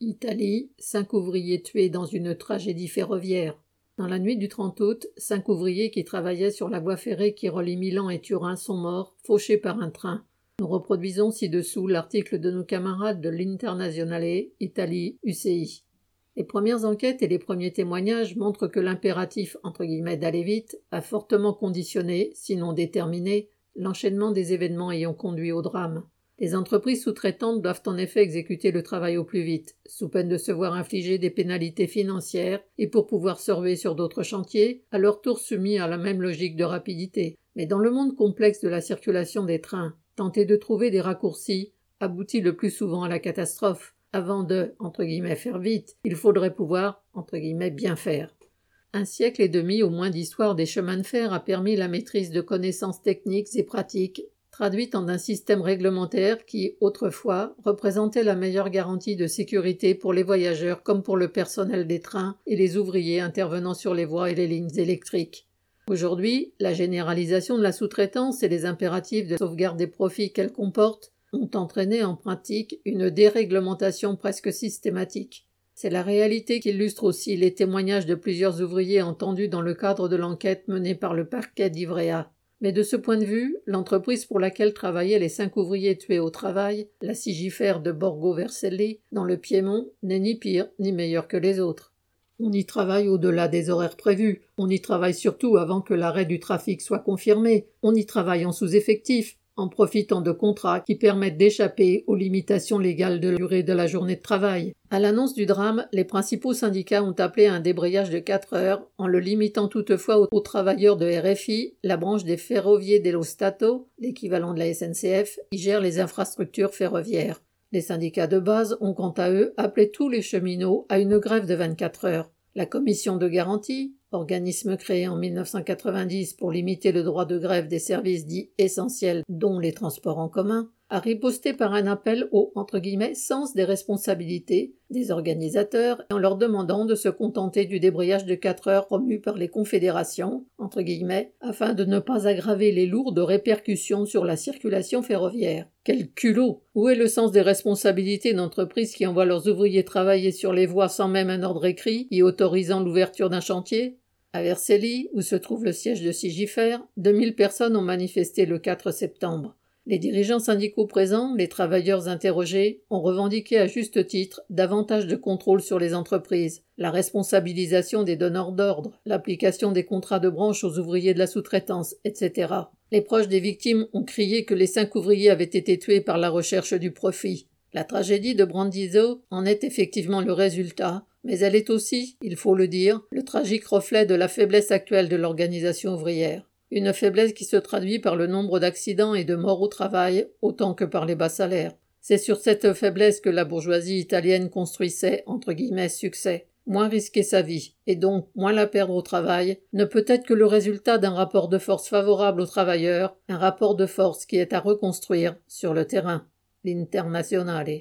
Italie, cinq ouvriers tués dans une tragédie ferroviaire. Dans la nuit du 30 août, cinq ouvriers qui travaillaient sur la voie ferrée qui relie Milan et Turin sont morts, fauchés par un train. Nous reproduisons ci-dessous l'article de nos camarades de l'Internazionale Italie UCI. Les premières enquêtes et les premiers témoignages montrent que l'impératif entre guillemets d'aller vite a fortement conditionné, sinon déterminé, l'enchaînement des événements ayant conduit au drame. Les entreprises sous-traitantes doivent en effet exécuter le travail au plus vite, sous peine de se voir infliger des pénalités financières et pour pouvoir surveiller sur d'autres chantiers, à leur tour soumis à la même logique de rapidité. Mais dans le monde complexe de la circulation des trains, tenter de trouver des raccourcis aboutit le plus souvent à la catastrophe. Avant de, faire vite, il faudrait pouvoir, bien faire. Un siècle et demi au moins d'histoire des chemins de fer a permis la maîtrise de connaissances techniques et pratiques traduite en un système réglementaire qui, autrefois, représentait la meilleure garantie de sécurité pour les voyageurs comme pour le personnel des trains et les ouvriers intervenant sur les voies et les lignes électriques. Aujourd'hui, la généralisation de la sous-traitance et les impératifs de sauvegarde des profits qu'elle comporte ont entraîné en pratique une déréglementation presque systématique. C'est la réalité qu'illustre aussi les témoignages de plusieurs ouvriers entendus dans le cadre de l'enquête menée par le parquet d'Ivrea. Mais de ce point de vue, l'entreprise pour laquelle travaillaient les cinq ouvriers tués au travail, la sigifère de Borgo Vercelli, dans le Piémont, n'est ni pire ni meilleure que les autres. On y travaille au-delà des horaires prévus, on y travaille surtout avant que l'arrêt du trafic soit confirmé, on y travaille en sous-effectif, en profitant de contrats qui permettent d'échapper aux limitations légales de durée de la journée de travail. À l'annonce du drame, les principaux syndicats ont appelé à un débrayage de 4 heures, en le limitant toutefois aux, travailleurs de RFI, la branche des ferroviers dello Stato, l'équivalent de la SNCF, qui gère les infrastructures ferroviaires. Les syndicats de base ont quant à eux appelé tous les cheminots à une grève de 24 heures. La commission de garantie, organisme créé en 1990 pour limiter le droit de grève des services dits essentiels dont les transports en commun, a riposté par un appel au sens des responsabilités des organisateurs en leur demandant de se contenter du débrayage de quatre heures promu par les confédérations afin de ne pas aggraver les lourdes répercussions sur la circulation ferroviaire. Quel culot Où est le sens des responsabilités d'entreprises qui envoient leurs ouvriers travailler sur les voies sans même un ordre écrit y autorisant l'ouverture d'un chantier? À Vercelli, où se trouve le siège de Sigifère, 2000 personnes ont manifesté le 4 septembre. Les dirigeants syndicaux présents, les travailleurs interrogés, ont revendiqué à juste titre davantage de contrôle sur les entreprises, la responsabilisation des donneurs d'ordre, l'application des contrats de branche aux ouvriers de la sous-traitance, etc. Les proches des victimes ont crié que les cinq ouvriers avaient été tués par la recherche du profit. La tragédie de Brandizzo en est effectivement le résultat, mais elle est aussi, il faut le dire, le tragique reflet de la faiblesse actuelle de l'organisation ouvrière. Une faiblesse qui se traduit par le nombre d'accidents et de morts au travail autant que par les bas salaires. C'est sur cette faiblesse que la bourgeoisie italienne construisait entre guillemets succès. Moins risquer sa vie, et donc moins la perdre au travail, ne peut être que le résultat d'un rapport de force favorable aux travailleurs, un rapport de force qui est à reconstruire sur le terrain. L'Internazionale.